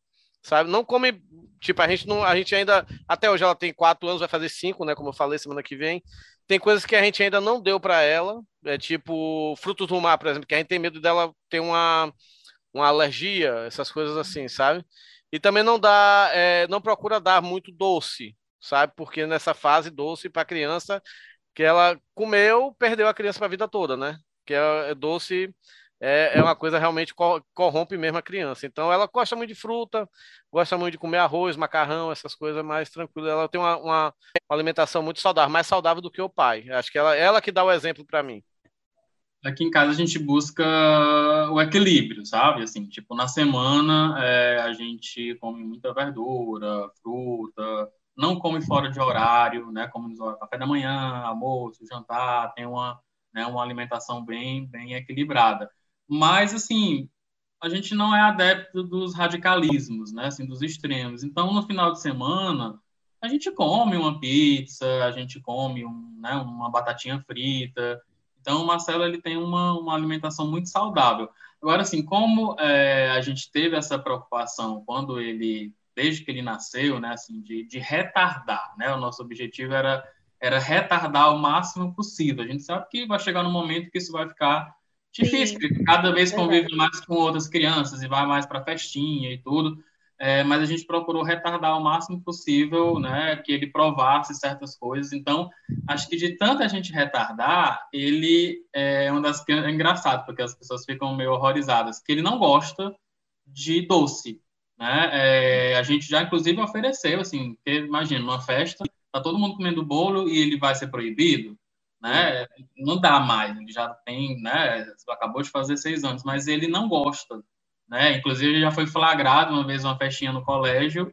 sabe? Não come, tipo, a gente não, a gente ainda, até hoje ela tem quatro anos, vai fazer cinco, né? Como eu falei semana que vem. Tem coisas que a gente ainda não deu para ela, é tipo frutos do mar, por exemplo, que a gente tem medo dela ter uma, uma alergia, essas coisas assim, sabe? E também não dá, é, não procura dar muito doce, sabe? Porque nessa fase doce para criança que ela comeu, perdeu a criança para a vida toda, né? Que é, é doce é, é, uma coisa realmente corrompe mesmo a criança. Então ela gosta muito de fruta, gosta muito de comer arroz, macarrão, essas coisas mais tranquilas. Ela tem uma, uma, uma alimentação muito saudável, mais saudável do que o pai. Acho que ela, ela que dá o exemplo para mim aqui em casa a gente busca o equilíbrio, sabe? Assim, tipo, na semana é, a gente come muita verdura, fruta, não come fora de horário, né? Come café da manhã, almoço, jantar, tem uma, né, uma alimentação bem, bem equilibrada. Mas, assim, a gente não é adepto dos radicalismos, né? Assim, dos extremos. Então, no final de semana, a gente come uma pizza, a gente come um, né, uma batatinha frita, então, o Marcelo ele tem uma, uma alimentação muito saudável. Agora, assim, como é, a gente teve essa preocupação quando ele, desde que ele nasceu, né, assim, de, de retardar, né? O nosso objetivo era, era retardar o máximo possível. A gente sabe que vai chegar no momento que isso vai ficar difícil, Sim. porque cada vez convive mais com outras crianças e vai mais para festinha e tudo é, mas a gente procurou retardar o máximo possível, né, que ele provasse certas coisas. Então, acho que de tanta gente retardar, ele é uma das é engraçado porque as pessoas ficam meio horrorizadas, que ele não gosta de doce, né? É, a gente já inclusive ofereceu assim, que, imagina, numa festa, tá todo mundo comendo bolo e ele vai ser proibido, né? Não dá mais, ele já tem, né? Acabou de fazer seis anos, mas ele não gosta né? Inclusive, já foi flagrado uma vez uma festinha no colégio,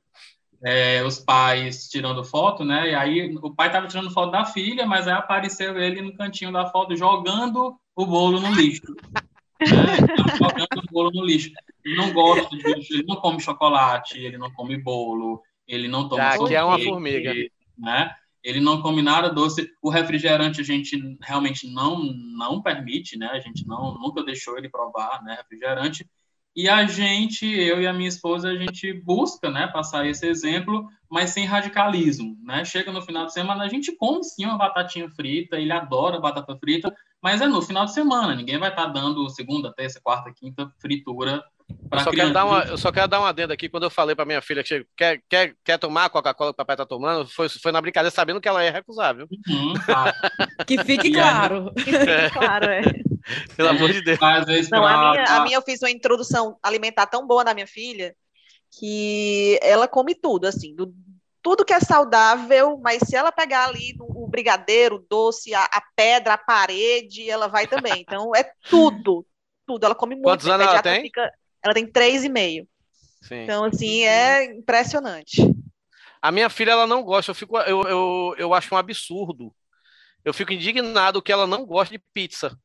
é, os pais tirando foto, né? E aí o pai estava tirando foto da filha, mas aí apareceu ele no cantinho da foto jogando o bolo no lixo. Né? Jogando o bolo no lixo. Ele não gosta de ele não come chocolate, ele não come bolo, ele não toma Já, que é uma formiga. Né? Ele não come nada doce. O refrigerante a gente realmente não não permite, né? A gente não nunca deixou ele provar, né? Refrigerante. E a gente, eu e a minha esposa, a gente busca, né, passar esse exemplo, mas sem radicalismo, né? Chega no final de semana, a gente come sim uma batatinha frita, ele adora batata frita, mas é no final de semana, ninguém vai estar tá dando segunda, terça, quarta, quinta fritura eu só, quero dar uma, eu só quero dar uma adenda aqui. Quando eu falei para minha filha que quer, quer, quer tomar a Coca-Cola que o papai tá tomando, foi, foi na brincadeira, sabendo que ela ia recusar, viu? Uhum, tá. [LAUGHS] que fique claro. [LAUGHS] Que fique claro, é. [LAUGHS] Pelo amor de Deus. Não, a, minha, a minha eu fiz uma introdução alimentar tão boa na minha filha que ela come tudo, assim, do, tudo que é saudável, mas se ela pegar ali o brigadeiro, o doce, a, a, pedra, a parede, ela vai também. Então é tudo, tudo. Ela come muito. Quantos anos ela tem? Fica, ela tem três e meio. Sim. Então, assim, é impressionante. A minha filha, ela não gosta, eu, fico, eu, eu, eu acho um absurdo. Eu fico indignado que ela não gosta de pizza.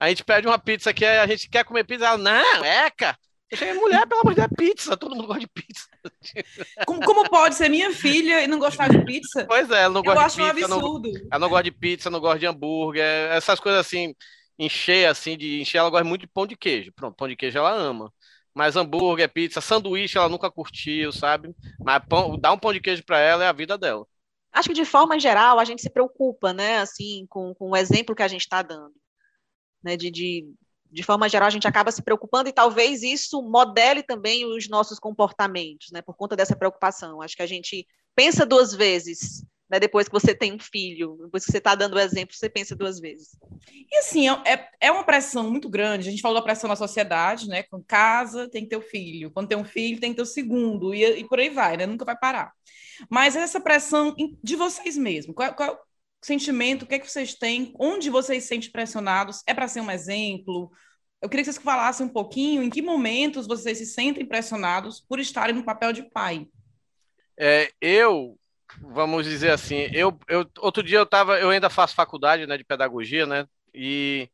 A gente pede uma pizza que a gente quer comer pizza, ela, não, eca, eu cheguei, mulher, pelo amor de Deus, é pizza. Todo mundo gosta de pizza. [LAUGHS] Como, como pode ser minha filha e não gostar de pizza? Pois é, ela não gosta eu de pizza. Eu acho um absurdo. Não, ela não gosta de pizza, não gosta de hambúrguer, essas coisas assim, encher, assim, de encher. Ela gosta muito de pão de queijo. Pronto, pão de queijo ela ama. Mas hambúrguer, pizza, sanduíche ela nunca curtiu, sabe? Mas pão, dar um pão de queijo para ela é a vida dela. Acho que de forma geral a gente se preocupa, né, assim, com, com o exemplo que a gente está dando, né, de, de de forma geral, a gente acaba se preocupando e talvez isso modele também os nossos comportamentos, né, por conta dessa preocupação. Acho que a gente pensa duas vezes, né, depois que você tem um filho, depois que você está dando o exemplo, você pensa duas vezes. E assim, é, é, é uma pressão muito grande. A gente falou da pressão na sociedade, né? Com casa tem que ter o filho, quando tem um filho tem que ter o segundo, e, e por aí vai, né? Nunca vai parar. Mas essa pressão de vocês mesmos, qual, qual, sentimento, o que é que vocês têm, onde vocês se sentem pressionados, é para ser um exemplo? Eu queria que vocês falassem um pouquinho em que momentos vocês se sentem pressionados por estarem no papel de pai. É, eu, vamos dizer assim, eu, eu outro dia eu tava, eu ainda faço faculdade né, de pedagogia, né? E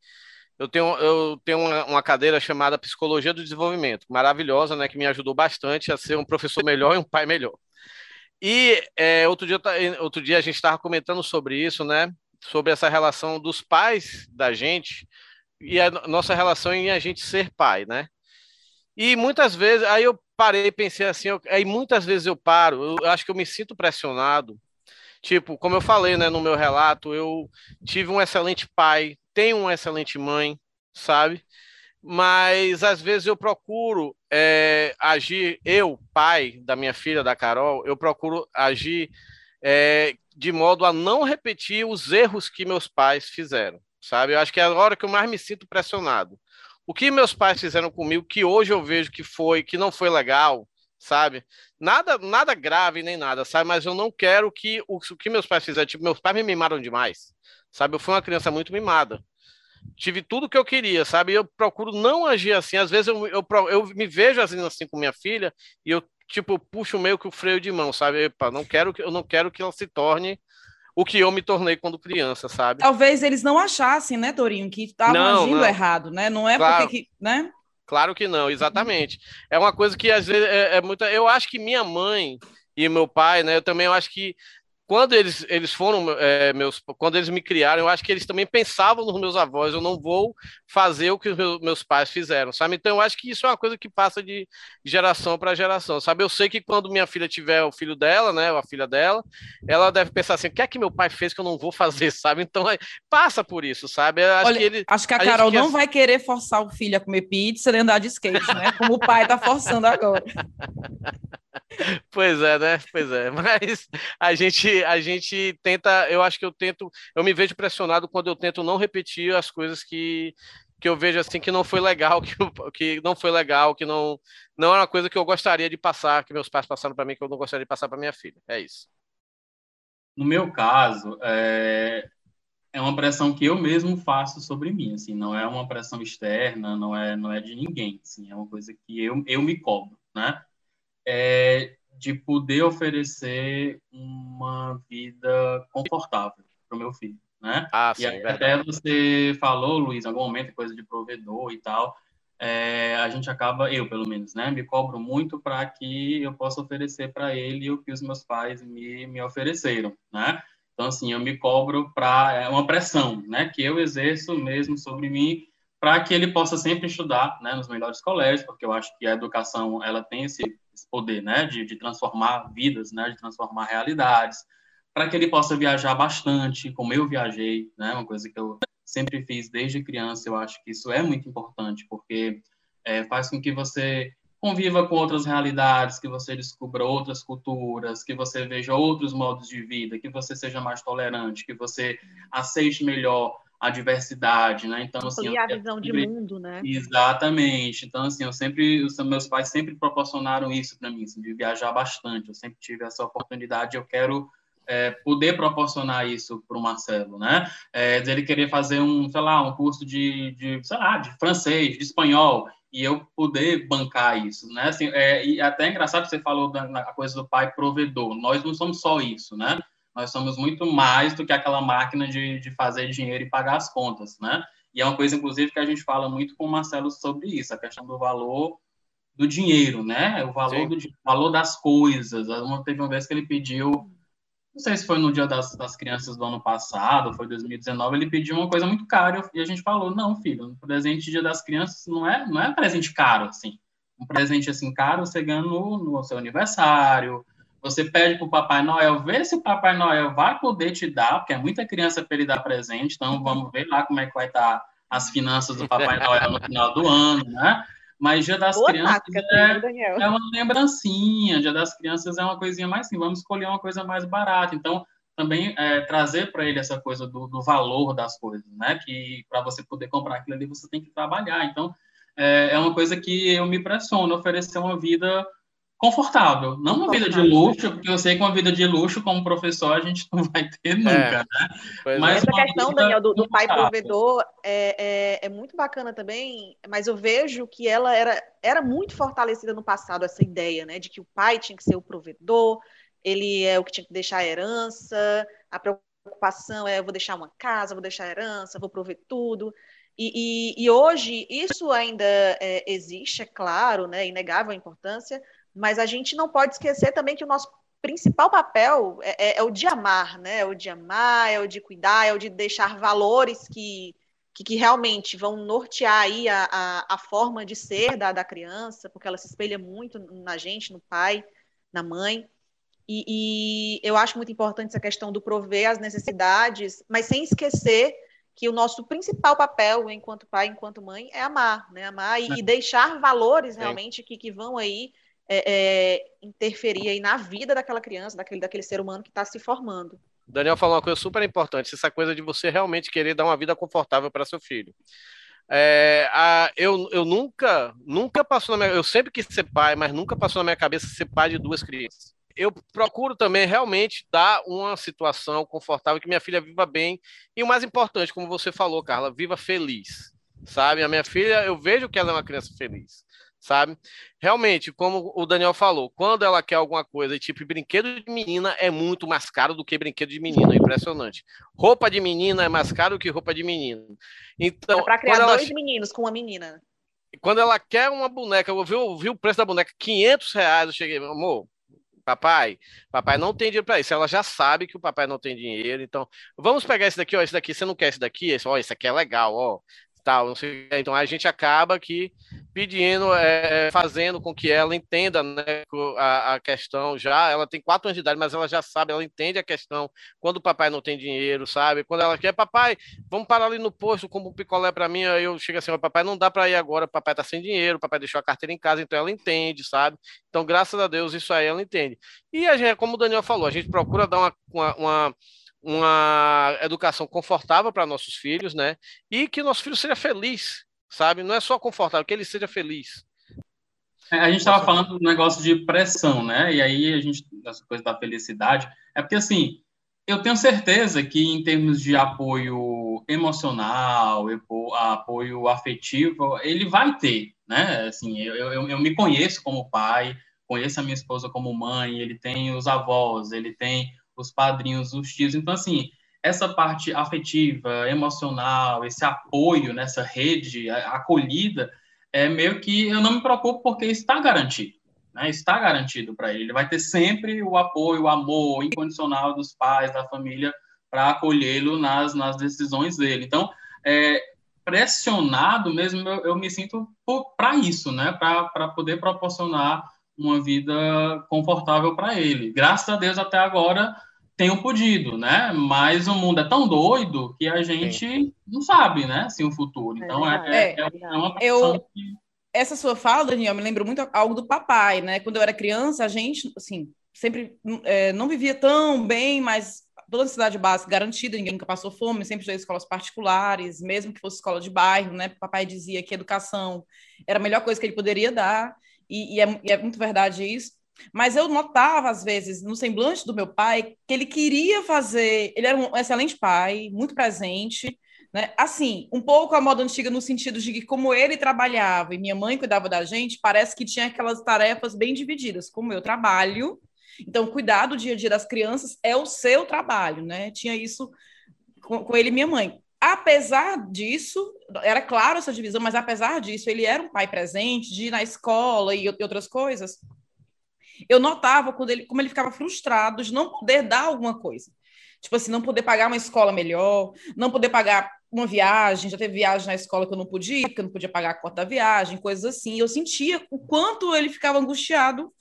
eu tenho, eu tenho uma, uma, cadeira chamada Psicologia do Desenvolvimento, maravilhosa, né? Que me ajudou bastante a ser um professor melhor e um pai melhor. E é, outro, dia, outro dia a gente estava comentando sobre isso, né? Sobre essa relação dos pais da gente e a nossa relação em a gente ser pai, né? E muitas vezes, aí eu parei pensei assim, eu, aí muitas vezes eu paro, eu acho que eu me sinto pressionado. Tipo, como eu falei, né, no meu relato, eu tive um excelente pai, tenho uma excelente mãe, sabe? Mas às vezes eu procuro é, agir, eu, pai da minha filha, da Carol, eu procuro agir é, de modo a não repetir os erros que meus pais fizeram, sabe? Eu acho que é a hora que eu mais me sinto pressionado. O que meus pais fizeram comigo, que hoje eu vejo que foi, que não foi legal, sabe? Nada, nada grave nem nada, sabe? Mas eu não quero que o, o que meus pais fizeram, tipo, meus pais me mimaram demais, sabe? Eu fui uma criança muito mimada tive tudo que eu queria, sabe? Eu procuro não agir assim. Às vezes eu, eu, eu me vejo assim, assim com minha filha e eu tipo puxo meio que o freio de mão, sabe? Epa, não quero que eu não quero que ela se torne o que eu me tornei quando criança, sabe? Talvez eles não achassem, né, Torinho, que estavam agindo não. errado, né? Não é claro. porque, né? Claro que não, exatamente. É uma coisa que às vezes é, é muita. Eu acho que minha mãe e meu pai, né? Eu também eu acho que quando eles, eles foram é, meus, quando eles me criaram, eu acho que eles também pensavam nos meus avós. Eu não vou fazer o que os meus, meus pais fizeram, sabe? Então eu acho que isso é uma coisa que passa de geração para geração, sabe? Eu sei que quando minha filha tiver o filho dela, né, ou a filha dela, ela deve pensar assim: o que é que meu pai fez que eu não vou fazer, [LAUGHS] sabe? Então é, passa por isso, sabe? Acho Olha, que ele, acho que a, a Carol não vai querer forçar o filho a comer pizza nem andar de skate, né? Como o pai está forçando agora. [LAUGHS] Pois é, né? Pois é. [LAUGHS] Mas a gente, a gente tenta, eu acho que eu tento, eu me vejo pressionado quando eu tento não repetir as coisas que, que eu vejo assim que não foi legal, [LAUGHS] que, que não foi legal, que não não é uma coisa que eu gostaria de passar, que meus pais passaram para mim, que eu não gostaria de passar para minha filha. É isso. No meu caso, é, é uma pressão que eu mesmo faço sobre mim, assim, não é uma pressão externa, não é não é de ninguém, assim, é uma coisa que eu eu me cobro, né? É de poder oferecer uma vida confortável para o meu filho, né? Ah, sim, e até você falou, Luiz, em algum momento, coisa de provedor e tal, é, a gente acaba, eu pelo menos, né, me cobro muito para que eu possa oferecer para ele o que os meus pais me, me ofereceram, né? Então, assim, eu me cobro para, é uma pressão, né, que eu exerço mesmo sobre mim, para que ele possa sempre estudar, né, nos melhores colégios, porque eu acho que a educação, ela tem esse esse poder, né, de, de transformar vidas, né, de transformar realidades, para que ele possa viajar bastante, como eu viajei, né, uma coisa que eu sempre fiz desde criança. Eu acho que isso é muito importante, porque é, faz com que você conviva com outras realidades, que você descubra outras culturas, que você veja outros modos de vida, que você seja mais tolerante, que você aceite melhor a diversidade, né? Então, assim, a visão sempre... de mundo, né? Exatamente. Então, assim, eu sempre, os meus pais sempre proporcionaram isso para mim, assim, de viajar bastante. Eu sempre tive essa oportunidade. Eu quero é, poder proporcionar isso para o Marcelo, né? É, ele querer fazer um, sei lá, um curso de, de, sei lá, de francês, de espanhol, e eu poder bancar isso, né? Assim, é, e até é engraçado que você falou da coisa do pai provedor. Nós não somos só isso, né? Nós somos muito mais do que aquela máquina de, de fazer dinheiro e pagar as contas, né? E é uma coisa, inclusive, que a gente fala muito com o Marcelo sobre isso, a questão do valor do dinheiro, né? O valor, do, valor das coisas. Teve uma vez que ele pediu, não sei se foi no dia das, das crianças do ano passado, foi 2019, ele pediu uma coisa muito cara e a gente falou, não, filho, um presente de dia das crianças não é, não é um presente caro, assim. Um presente, assim, caro você ganha no, no seu aniversário, você pede para o Papai Noel, vê se o Papai Noel vai poder te dar, porque é muita criança para ele dar presente, então vamos ver lá como é que vai estar tá as finanças do Papai Noel no final do ano, né? Mas Dia das Boa Crianças é, é, uma lembrancinha, Dia das Crianças é uma coisinha mais assim, vamos escolher uma coisa mais barata. Então, também é, trazer para ele essa coisa do, do, valor das coisas, né? Que para você poder comprar aquilo ali, você tem que trabalhar. Então, é, é uma coisa que eu me pressiono, oferecer uma vida confortável, não uma vida de luxo, porque eu sei que uma vida de luxo como professor a gente [LAUGHS] não vai ter nunca, é. né? Mas essa questão, Daniel, do, do pai provedor é, é, é, muito bacana também, mas eu vejo que ela era, era muito fortalecida no passado, essa ideia, né, de que o pai tinha que ser o provedor, ele é o que tinha que deixar a herança, a preocupação é eu vou deixar uma casa, vou deixar a herança, vou prover tudo, e, e, e hoje isso ainda é, existe, é claro, né, inegável a importância, mas a gente não pode esquecer também que o nosso principal papel é, é, é, o de amar, né? É o de amar, é o de cuidar, é o de deixar valores que, que, que realmente vão nortear aí a, a, a, forma de ser da, da criança, porque ela se espelha muito na gente, no pai, na mãe. E, e eu acho muito importante essa questão do prover as necessidades, mas sem esquecer que o nosso principal papel enquanto pai, enquanto mãe, é amar, né? Amar e, deixar valores realmente que, que vão aí é, é, interferir aí na vida daquela criança, daquele, daquele ser humano que está se formando. Daniel falou uma coisa super importante, essa coisa de você realmente querer dar uma vida confortável para seu filho. É, a, eu, eu nunca, nunca passou na minha, eu sempre quis ser pai, mas nunca passou na minha cabeça ser pai de duas crianças. Eu procuro também realmente dar uma situação confortável que minha filha viva bem e o mais importante, como você falou, Carla, viva feliz, sabe? A minha filha, eu vejo que ela é uma criança feliz sabe? Realmente, como o Daniel falou, quando ela quer alguma coisa, tipo brinquedo de menina é muito mais caro do que brinquedo de menino, é impressionante. Roupa de menina é mais caro do que roupa de menino. Então, é para criar dois ela... meninos com uma menina. Quando ela quer uma boneca, eu vi, eu vi o preço da boneca, 500 reais, eu cheguei, amor, papai, papai não tem dinheiro para isso. Ela já sabe que o papai não tem dinheiro, então vamos pegar esse daqui, ó, esse daqui, você não quer esse daqui? Esse, ó, esse aqui é legal, ó tal, não sei. Então a gente acaba aqui pedindo, é, fazendo com que ela entenda né, a, a, questão já. Ela tem quatro anos de idade, mas ela já sabe, ela entende a questão quando o papai não tem dinheiro, sabe? Quando ela quer, papai, vamos parar ali no posto, como um picolé para mim. Aí eu chego assim, papai, não dá para ir agora, papai tá sem dinheiro, papai deixou a carteira em casa, então ela entende, sabe? Então, graças a Deus, isso aí ela entende. E a gente, como o Daniel falou, a gente procura dar uma, uma, uma uma educação confortável para nossos filhos, né? E que nosso filho seja feliz, sabe? Não é só confortável, que ele seja feliz. É, a gente estava falando do negócio de pressão, né? E aí a gente, essa coisa da felicidade, é porque assim, eu tenho certeza que em termos de apoio emocional, apoio afetivo, ele vai ter, né? Assim, eu, eu, eu me conheço como pai, conheço a minha esposa como mãe, ele tem os avós, ele tem os padrinhos, os tios. Então, assim, essa parte afetiva, emocional, esse apoio nessa rede, acolhida, é meio que eu não me preocupo porque está garantido. Né? Está garantido para ele. Ele vai ter sempre o apoio, o amor incondicional dos pais, da família, para acolhê-lo nas, nas decisões dele. Então, é, pressionado mesmo, eu, eu me sinto para isso, né? para poder proporcionar uma vida confortável para ele. Graças a Deus, até agora, tenho podido, né? Mas o mundo é tão doido que a gente Sim. não sabe, né? Assim, o futuro. Então, é, é, é, é uma eu, que... Essa sua fala, Daniel, me lembra muito algo do papai, né? Quando eu era criança, a gente, assim, sempre é, não vivia tão bem, mas toda a necessidade básica garantida, ninguém nunca passou fome, sempre estudei escolas particulares, mesmo que fosse escola de bairro, né? Papai dizia que educação era a melhor coisa que ele poderia dar, e, e, é, e é muito verdade isso. Mas eu notava, às vezes, no semblante do meu pai, que ele queria fazer. Ele era um excelente pai, muito presente, né? Assim, um pouco a moda antiga no sentido de que, como ele trabalhava e minha mãe cuidava da gente, parece que tinha aquelas tarefas bem divididas. Como eu trabalho, então cuidar do dia a dia das crianças é o seu trabalho, né? Tinha isso com, com ele e minha mãe. Apesar disso, era claro essa divisão, mas apesar disso, ele era um pai presente, de ir na escola e, outras coisas. Eu notava quando ele, como ele ficava frustrado de não poder dar alguma coisa. Tipo assim, não poder pagar uma escola melhor, não poder pagar uma viagem, já teve viagem na escola que eu não podia, porque eu não podia pagar a cota da viagem, coisas assim. Eu sentia o quanto ele ficava angustiado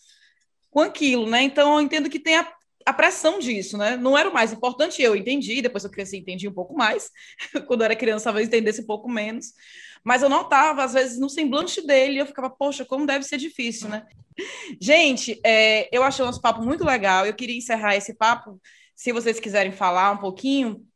com aquilo, né? Então eu entendo que tem a, a pressão disso, né? Não era o mais importante, eu entendi, depois eu cresci entendi um pouco mais. [LAUGHS] Quando eu era criança, talvez entendesse um pouco menos. Mas eu notava, às vezes, no semblante dele, eu ficava, poxa, como deve ser difícil, né? Gente, é, eu achei o nosso papo muito legal. Eu queria encerrar esse papo, se vocês quiserem falar um pouquinho,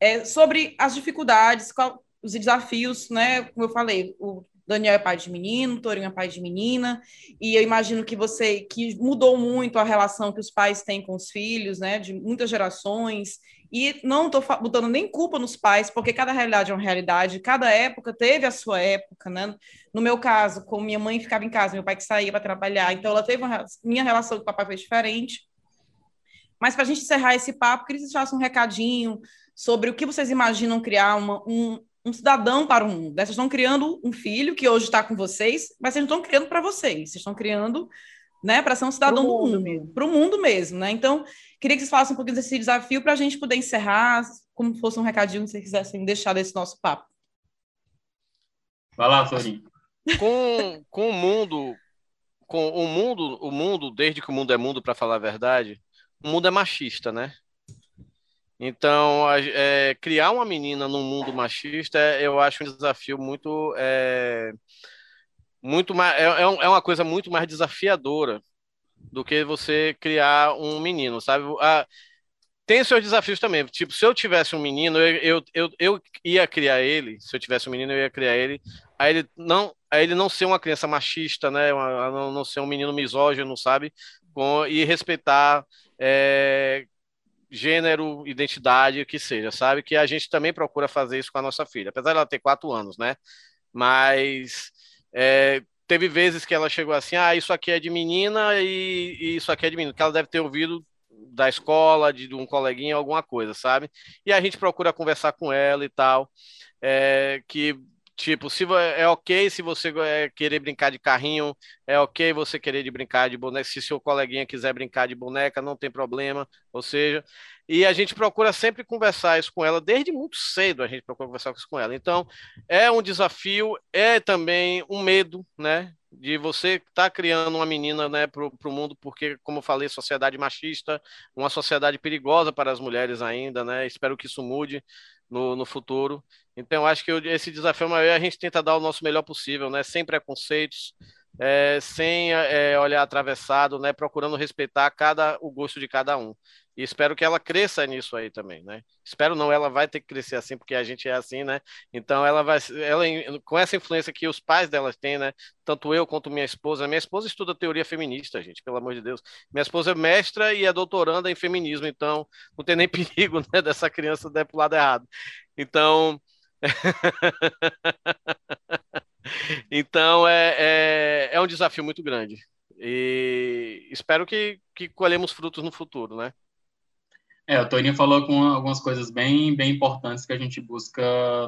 é, sobre as dificuldades, qual, os desafios, né? Como eu falei, o Daniel é pai de menino, Torinho é pai de menina, e eu imagino que você que mudou muito a relação que os pais têm com os filhos, né? De muitas gerações. E não estou botando nem culpa nos pais, porque cada realidade é uma realidade, cada época teve a sua época, né? No meu caso, como minha mãe ficava em casa, meu pai que saía para trabalhar, então ela teve uma minha relação com o papai foi diferente. Mas para a gente encerrar esse papo, queria que vocês façam um recadinho sobre o que vocês imaginam criar uma, um, um cidadão para o mundo. Vocês estão criando um filho que hoje está com vocês, mas vocês não estão criando para vocês, vocês estão criando né, para ser um cidadão pro do mundo, para o mundo mesmo, né? Então, queria que vocês falassem um pouquinho desse desafio para a gente poder encerrar, como fosse um recadinho que vocês quisessem deixar desse nosso papo. Vai lá, Florinho. Com, com o mundo, com o mundo, o mundo, desde que o mundo é mundo, para falar a verdade, o mundo é machista, né? Então, é, criar uma menina num mundo machista, eu acho um desafio muito. É, muito mais, é, é, é uma coisa muito mais desafiadora do que você criar um menino, sabe? A, tem seus desafios também. Tipo, se eu tivesse um menino, eu, eu, eu, ia criar ele. Se eu tivesse um menino, eu ia criar ele. Aí ele não, aí ele não ser uma criança machista, né? Uma, não, não ser um menino misógino, sabe? Com, e respeitar é, gênero, identidade, o que seja, sabe? Que a gente também procura fazer isso com a nossa filha, apesar dela ter quatro anos, né? Mas é, teve vezes que ela chegou assim, ah, isso aqui é de menina e, e isso aqui é de menino, que ela deve ter ouvido da escola, de, de, um coleguinha, alguma coisa, sabe? E a gente procura conversar com ela e tal, é, que Tipo, se é ok se você é, querer brincar de carrinho, é ok você querer de brincar de boneca. Se seu coleguinha quiser brincar de boneca, não tem problema. Ou seja, e a gente procura sempre conversar isso com ela, desde muito cedo a gente procura conversar isso com ela. Então, é um desafio, é também um medo, né? De você estar tá criando uma menina né, para o mundo, porque, como eu falei, sociedade machista, uma sociedade perigosa para as mulheres ainda, né? Espero que isso mude no, no futuro. Então, acho que esse desafio maior é a gente tenta dar o nosso melhor possível, né? Sem preconceitos, é, sem é, olhar atravessado, né? Procurando respeitar cada o gosto de cada um. E espero que ela cresça nisso aí também, né? Espero não, ela vai ter que crescer assim, porque a gente é assim, né? Então ela vai, ela com essa influência que os pais delas têm, né? Tanto eu quanto minha esposa. Minha esposa estuda teoria feminista, gente, pelo amor de Deus. Minha esposa é mestra e é doutoranda em feminismo, então não tem nem [LAUGHS] perigo, né, dessa criança der pro lado errado. Então, [LAUGHS] então é, é, é um desafio muito grande. E espero que, que colhemos frutos no futuro, né? É, o Torinho falou com algumas coisas bem, bem importantes que a gente busca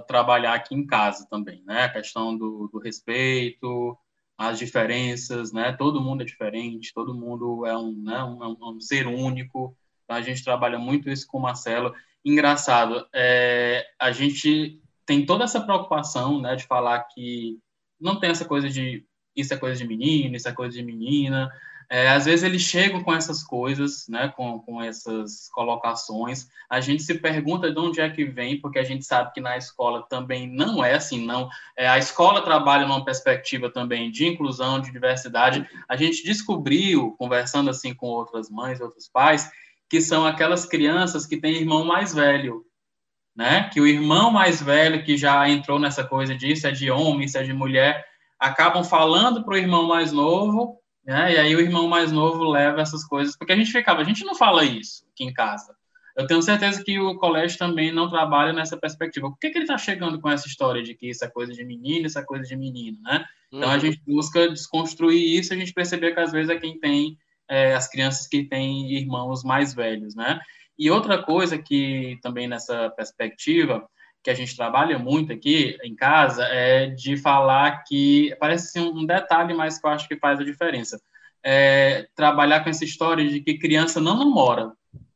trabalhar aqui em casa também, né? A questão do, do respeito, as diferenças, né? Todo mundo é diferente, todo mundo é um, né? um, é um ser único. Então, a gente trabalha muito isso com o Marcelo. Engraçado, é, a gente tem toda essa preocupação, né, de falar que não tem essa coisa de isso é coisa de menino, isso é coisa de menina, é, às vezes eles chegam com essas coisas, né, com, com essas colocações. A gente se pergunta de onde é que vem, porque a gente sabe que na escola também não é assim, não. É, a escola trabalha numa perspectiva também de inclusão, de diversidade. A gente descobriu, conversando assim com outras mães, outros pais, que são aquelas crianças que têm irmão mais velho, né? Que o irmão mais velho que já entrou nessa coisa disso é de homem, isso é de mulher, acabam falando para o irmão mais novo, né? E aí o irmão mais novo leva essas coisas, porque a gente ficava, a gente não fala isso aqui em casa. Eu tenho certeza que o colégio também não trabalha nessa perspectiva. Por que, que ele está chegando com essa história de que isso é coisa de menino, isso é coisa de menino, né? Então a uhum. gente busca desconstruir isso, a gente perceber que às vezes é quem tem é, as crianças que têm irmãos mais velhos, né? E outra coisa que também nessa perspectiva que a gente trabalha muito aqui em casa é de falar que parece um detalhe, mas que eu acho que faz a diferença. É trabalhar com essa história de que criança não namora,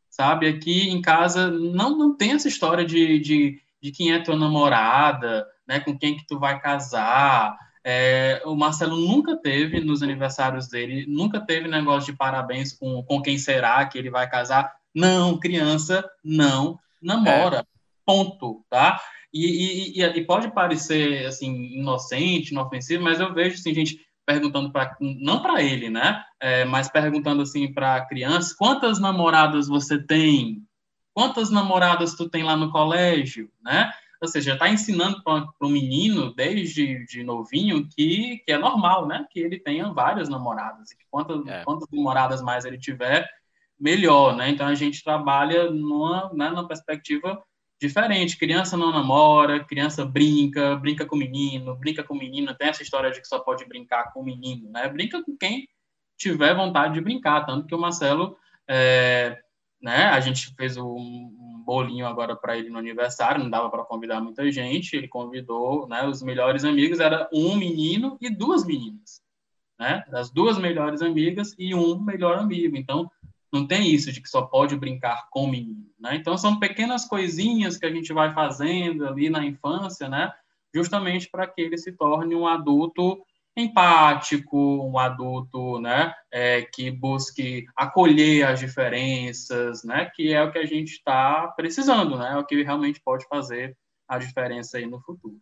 sabe? Aqui em casa não, não tem essa história de, de, de quem é tua namorada, né? Com quem que tu vai casar. É, o Marcelo nunca teve nos aniversários dele, nunca teve negócio de parabéns com, com quem será que ele vai casar. Não, criança não namora. É. Ponto, tá? E, e, e, pode parecer assim inocente, inofensivo, mas eu vejo assim, gente perguntando para não para ele, né? É, mas perguntando assim para crianças, quantas namoradas você tem? Quantas namoradas tu tem lá no colégio, né? Ou seja, está ensinando para o menino desde de novinho que, que é normal, né? Que ele tenha várias namoradas e que quantas, é. quantas namoradas mais ele tiver, melhor, né? Então a gente trabalha numa, né, numa perspectiva diferente. Criança não namora, criança brinca, brinca com menino, brinca com menina. Tem essa história de que só pode brincar com menino, né? Brinca com quem tiver vontade de brincar. Tanto que o Marcelo, é, né? A gente fez um bolinho agora para ele no aniversário. Não dava para convidar muita gente. Ele convidou, né? Os melhores amigos era um menino e duas meninas, né? As duas melhores amigas e um melhor amigo. Então não tem isso de que só pode brincar com menino, né? Então são pequenas coisinhas que a gente vai fazendo ali na infância, né? Justamente para que ele se torne um adulto empático, um adulto, né, é, que busque acolher as diferenças, né, que é o que a gente está precisando, né, é o que realmente pode fazer a diferença aí no futuro.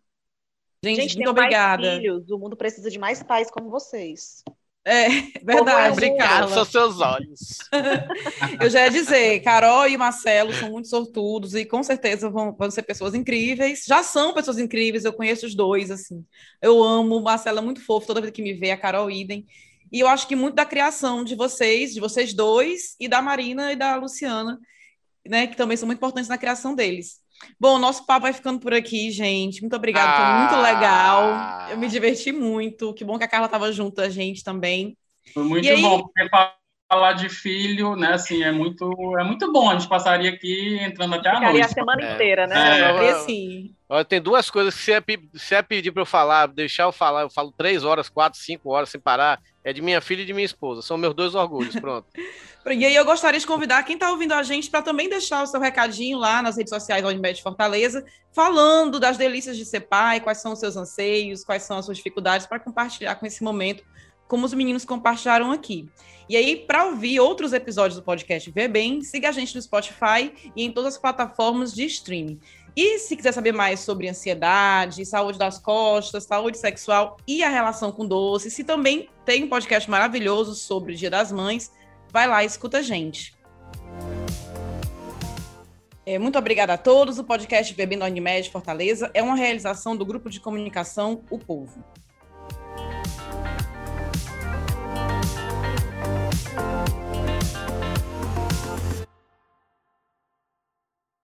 Gente, gente muito obrigada. Filhos, o mundo precisa de mais pais como vocês. É, verdade. Obrigado, são seus olhos. [LAUGHS] eu já ia dizer, Carol e Marcelo são muito sortudos e com certeza vão, vão ser pessoas incríveis. Já são pessoas incríveis, eu conheço os dois, assim. Eu amo, o Marcelo é muito fofo, toda vez que me vê, a Carol idem. E eu acho que muito da criação de vocês, de vocês dois, e da Marina e da Luciana, né, que também são muito importantes na criação deles. Bom, nosso papo vai ficando por aqui, gente. Muito obrigada, ah. foi muito legal. Eu me diverti muito. Que bom que a Carla estava junto a gente também. Foi muito e bom, aí... porque falar de filho, né, assim, é muito, é muito bom. A gente passaria aqui entrando até a Ficaria noite. a semana é. inteira, né? É. É. Sim. Tem duas coisas que se é, se é pedir para eu falar, deixar eu falar, eu falo três horas, quatro, cinco horas sem parar, é de minha filha e de minha esposa. São meus dois orgulhos, pronto. [LAUGHS] e aí eu gostaria de convidar quem está ouvindo a gente para também deixar o seu recadinho lá nas redes sociais da Unimed Fortaleza, falando das delícias de ser pai, quais são os seus anseios, quais são as suas dificuldades, para compartilhar com esse momento, como os meninos compartilharam aqui. E aí, para ouvir outros episódios do podcast Ver Bem, siga a gente no Spotify e em todas as plataformas de streaming. E se quiser saber mais sobre ansiedade, saúde das costas, saúde sexual e a relação com doce, se também tem um podcast maravilhoso sobre o Dia das Mães, vai lá e escuta a gente. É, muito obrigada a todos. O podcast Bebendo Unimed Fortaleza é uma realização do grupo de comunicação O Povo.